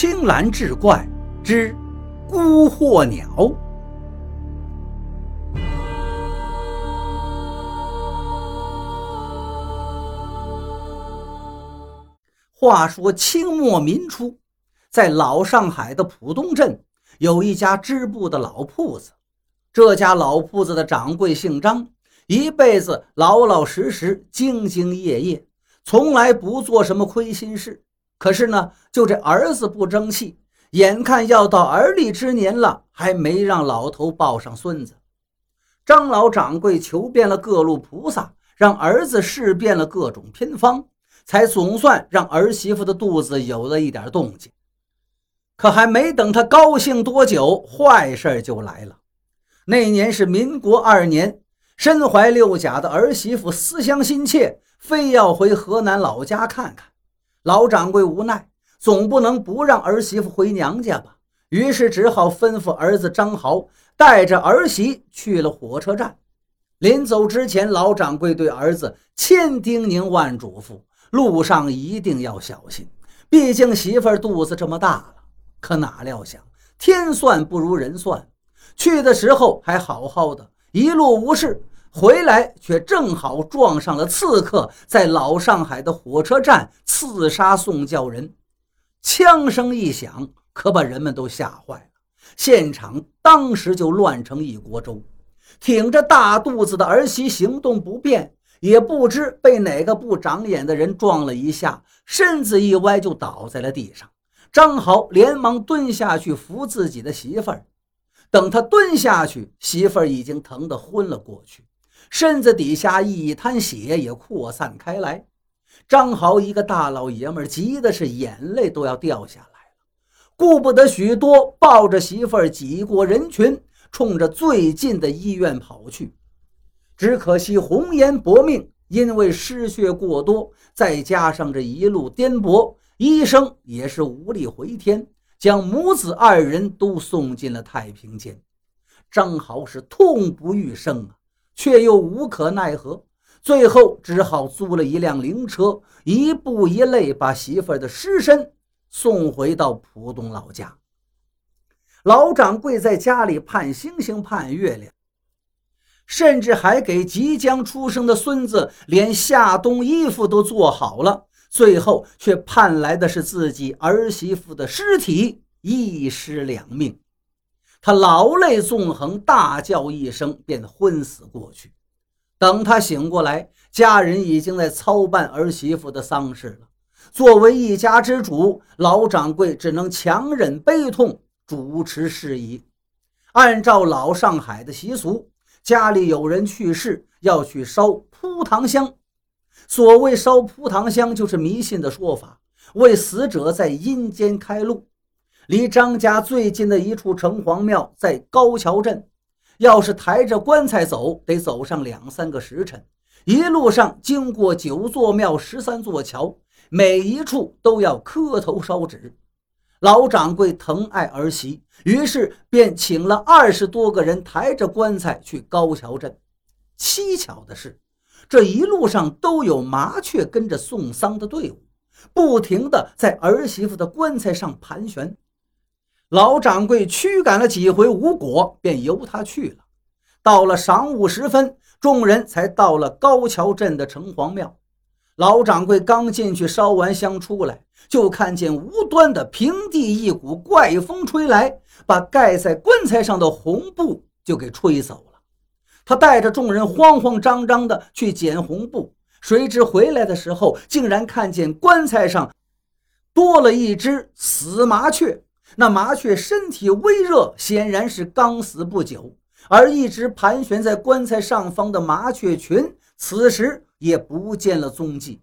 青蓝志怪之孤鹤鸟。话说清末民初，在老上海的浦东镇有一家织布的老铺子。这家老铺子的掌柜姓张，一辈子老老实实、兢兢业业，从来不做什么亏心事。可是呢，就这儿子不争气，眼看要到而立之年了，还没让老头抱上孙子。张老掌柜求遍了各路菩萨，让儿子试遍了各种偏方。才总算让儿媳妇的肚子有了一点动静，可还没等他高兴多久，坏事就来了。那年是民国二年，身怀六甲的儿媳妇思乡心切，非要回河南老家看看。老掌柜无奈，总不能不让儿媳妇回娘家吧，于是只好吩咐儿子张豪带着儿媳去了火车站。临走之前，老掌柜对儿子千叮咛万嘱咐。路上一定要小心，毕竟媳妇肚子这么大了。可哪料想天算不如人算，去的时候还好好的，一路无事，回来却正好撞上了刺客在老上海的火车站刺杀宋教仁。枪声一响，可把人们都吓坏了，现场当时就乱成一锅粥。挺着大肚子的儿媳行动不便。也不知被哪个不长眼的人撞了一下，身子一歪就倒在了地上。张豪连忙蹲下去扶自己的媳妇儿，等他蹲下去，媳妇儿已经疼得昏了过去，身子底下一滩血也扩散开来。张豪一个大老爷们，急的是眼泪都要掉下来了，顾不得许多，抱着媳妇儿挤过人群，冲着最近的医院跑去。只可惜红颜薄命，因为失血过多，再加上这一路颠簸，医生也是无力回天，将母子二人都送进了太平间。张豪是痛不欲生啊，却又无可奈何，最后只好租了一辆灵车，一步一泪把媳妇儿的尸身送回到浦东老家。老掌柜在家里盼星星盼月亮。甚至还给即将出生的孙子连夏冬衣服都做好了，最后却盼来的是自己儿媳妇的尸体，一尸两命。他劳累纵横，大叫一声，便昏死过去。等他醒过来，家人已经在操办儿媳妇的丧事了。作为一家之主，老掌柜只能强忍悲痛，主持事宜。按照老上海的习俗。家里有人去世，要去烧扑堂香。所谓烧扑堂香，就是迷信的说法，为死者在阴间开路。离张家最近的一处城隍庙在高桥镇，要是抬着棺材走，得走上两三个时辰。一路上经过九座庙、十三座桥，每一处都要磕头烧纸。老掌柜疼爱儿媳，于是便请了二十多个人抬着棺材去高桥镇。蹊跷的是，这一路上都有麻雀跟着送丧的队伍，不停地在儿媳妇的棺材上盘旋。老掌柜驱赶了几回无果，便由他去了。到了晌午时分，众人才到了高桥镇的城隍庙。老掌柜刚进去烧完香出来，就看见无端的平地一股怪风吹来，把盖在棺材上的红布就给吹走了。他带着众人慌慌张张的去捡红布，谁知回来的时候，竟然看见棺材上多了一只死麻雀。那麻雀身体微热，显然是刚死不久。而一直盘旋在棺材上方的麻雀群，此时。也不见了踪迹，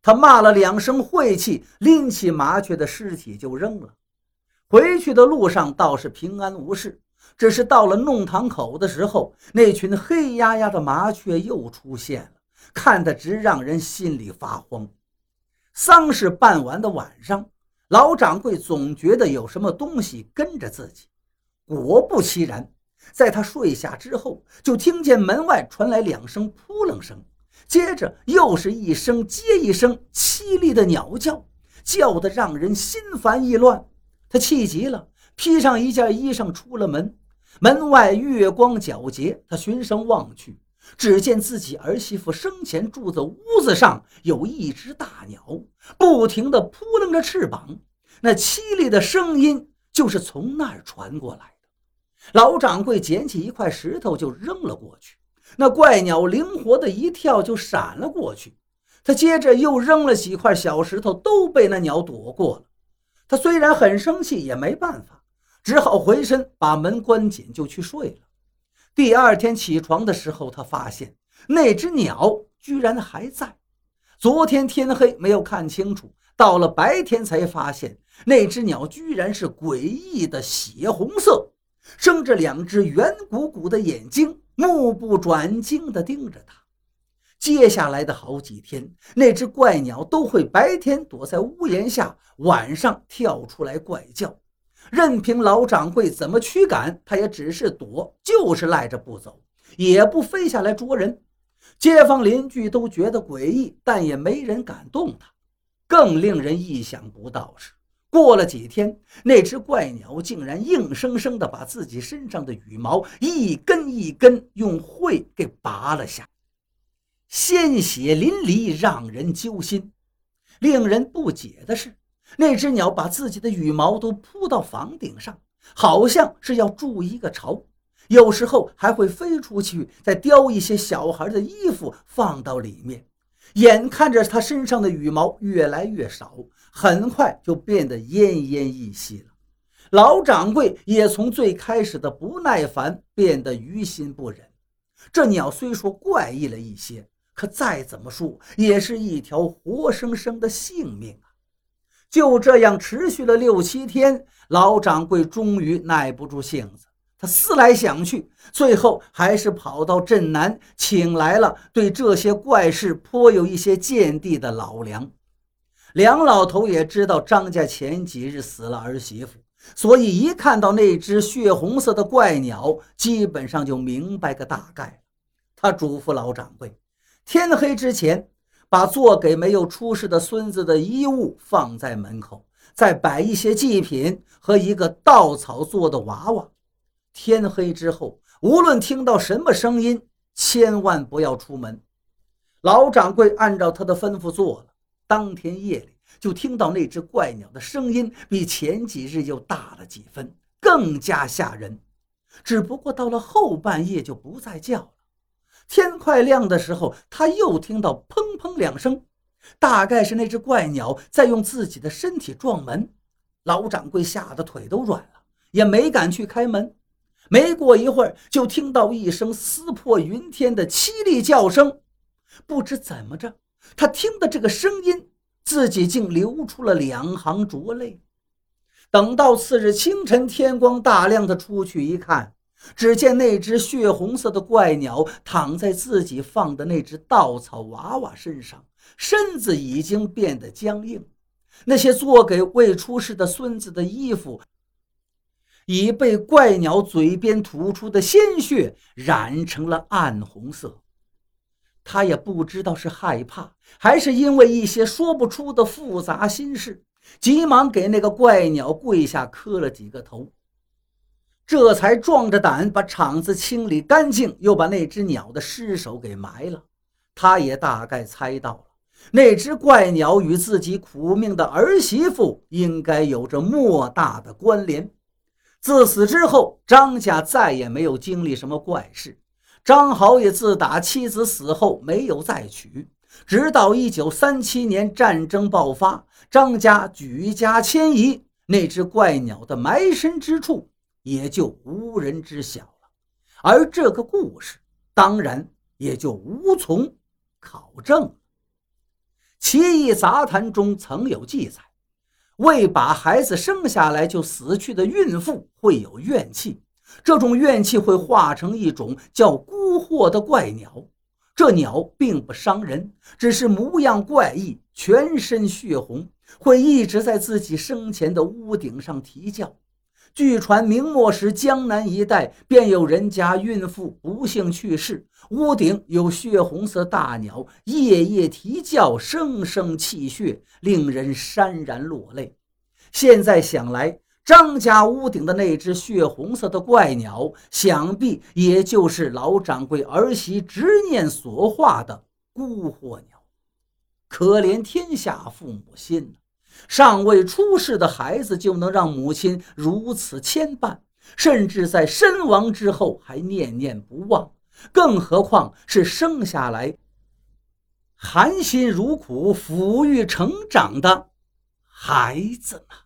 他骂了两声晦气，拎起麻雀的尸体就扔了。回去的路上倒是平安无事，只是到了弄堂口的时候，那群黑压压的麻雀又出现了，看得直让人心里发慌。丧事办完的晚上，老掌柜总觉得有什么东西跟着自己，果不其然，在他睡下之后，就听见门外传来两声扑棱声。接着又是一声接一声凄厉的鸟叫，叫得让人心烦意乱。他气急了，披上一件衣裳出了门。门外月光皎洁，他循声望去，只见自己儿媳妇生前住的屋子上有一只大鸟，不停地扑棱着翅膀，那凄厉的声音就是从那儿传过来的。老掌柜捡起一块石头就扔了过去，那怪鸟灵活的一跳就闪了过去。他接着又扔了几块小石头，都被那鸟躲过了。他虽然很生气，也没办法，只好回身把门关紧，就去睡了。第二天起床的时候，他发现那只鸟居然还在。昨天天黑没有看清楚，到了白天才发现那只鸟居然是诡异的血红色，生着两只圆鼓鼓的眼睛，目不转睛地盯着他。接下来的好几天，那只怪鸟都会白天躲在屋檐下，晚上跳出来怪叫。任凭老掌柜怎么驱赶，它也只是躲，就是赖着不走，也不飞下来捉人。街坊邻居都觉得诡异，但也没人敢动它。更令人意想不到是，过了几天，那只怪鸟竟然硬生生地把自己身上的羽毛一根一根用喙给拔了下。鲜血淋漓，让人揪心。令人不解的是，那只鸟把自己的羽毛都铺到房顶上，好像是要筑一个巢。有时候还会飞出去，再叼一些小孩的衣服放到里面。眼看着它身上的羽毛越来越少，很快就变得奄奄一息了。老掌柜也从最开始的不耐烦变得于心不忍。这鸟虽说怪异了一些。可再怎么说，也是一条活生生的性命啊！就这样持续了六七天，老掌柜终于耐不住性子，他思来想去，最后还是跑到镇南，请来了对这些怪事颇有一些见地的老梁。梁老头也知道张家前几日死了儿媳妇，所以一看到那只血红色的怪鸟，基本上就明白个大概。他嘱咐老掌柜。天黑之前，把做给没有出世的孙子的衣物放在门口，再摆一些祭品和一个稻草做的娃娃。天黑之后，无论听到什么声音，千万不要出门。老掌柜按照他的吩咐做了。当天夜里，就听到那只怪鸟的声音比前几日又大了几分，更加吓人。只不过到了后半夜就不再叫了。天快亮的时候，他又听到砰砰两声，大概是那只怪鸟在用自己的身体撞门。老掌柜吓得腿都软了，也没敢去开门。没过一会儿，就听到一声撕破云天的凄厉叫声。不知怎么着，他听的这个声音，自己竟流出了两行浊泪。等到次日清晨，天光大亮，他出去一看。只见那只血红色的怪鸟躺在自己放的那只稻草娃娃身上，身子已经变得僵硬。那些做给未出世的孙子的衣服，已被怪鸟嘴边吐出的鲜血染成了暗红色。他也不知道是害怕，还是因为一些说不出的复杂心事，急忙给那个怪鸟跪下磕了几个头。这才壮着胆把场子清理干净，又把那只鸟的尸首给埋了。他也大概猜到了，那只怪鸟与自己苦命的儿媳妇应该有着莫大的关联。自此之后，张家再也没有经历什么怪事。张豪也自打妻子死后没有再娶，直到一九三七年战争爆发，张家举家迁移，那只怪鸟的埋身之处。也就无人知晓了，而这个故事当然也就无从考证了。《奇异杂谈》中曾有记载，未把孩子生下来就死去的孕妇会有怨气，这种怨气会化成一种叫孤惑的怪鸟。这鸟并不伤人，只是模样怪异，全身血红，会一直在自己生前的屋顶上啼叫。据传，明末时江南一带便有人家孕妇不幸去世，屋顶有血红色大鸟夜夜啼叫，声声泣血，令人潸然落泪。现在想来，张家屋顶的那只血红色的怪鸟，想必也就是老掌柜儿媳执念所化的孤火鸟。可怜天下父母心，尚未出世的孩子就能让母亲如此牵绊，甚至在身亡之后还念念不忘，更何况是生下来含辛茹苦抚育成长的孩子呢？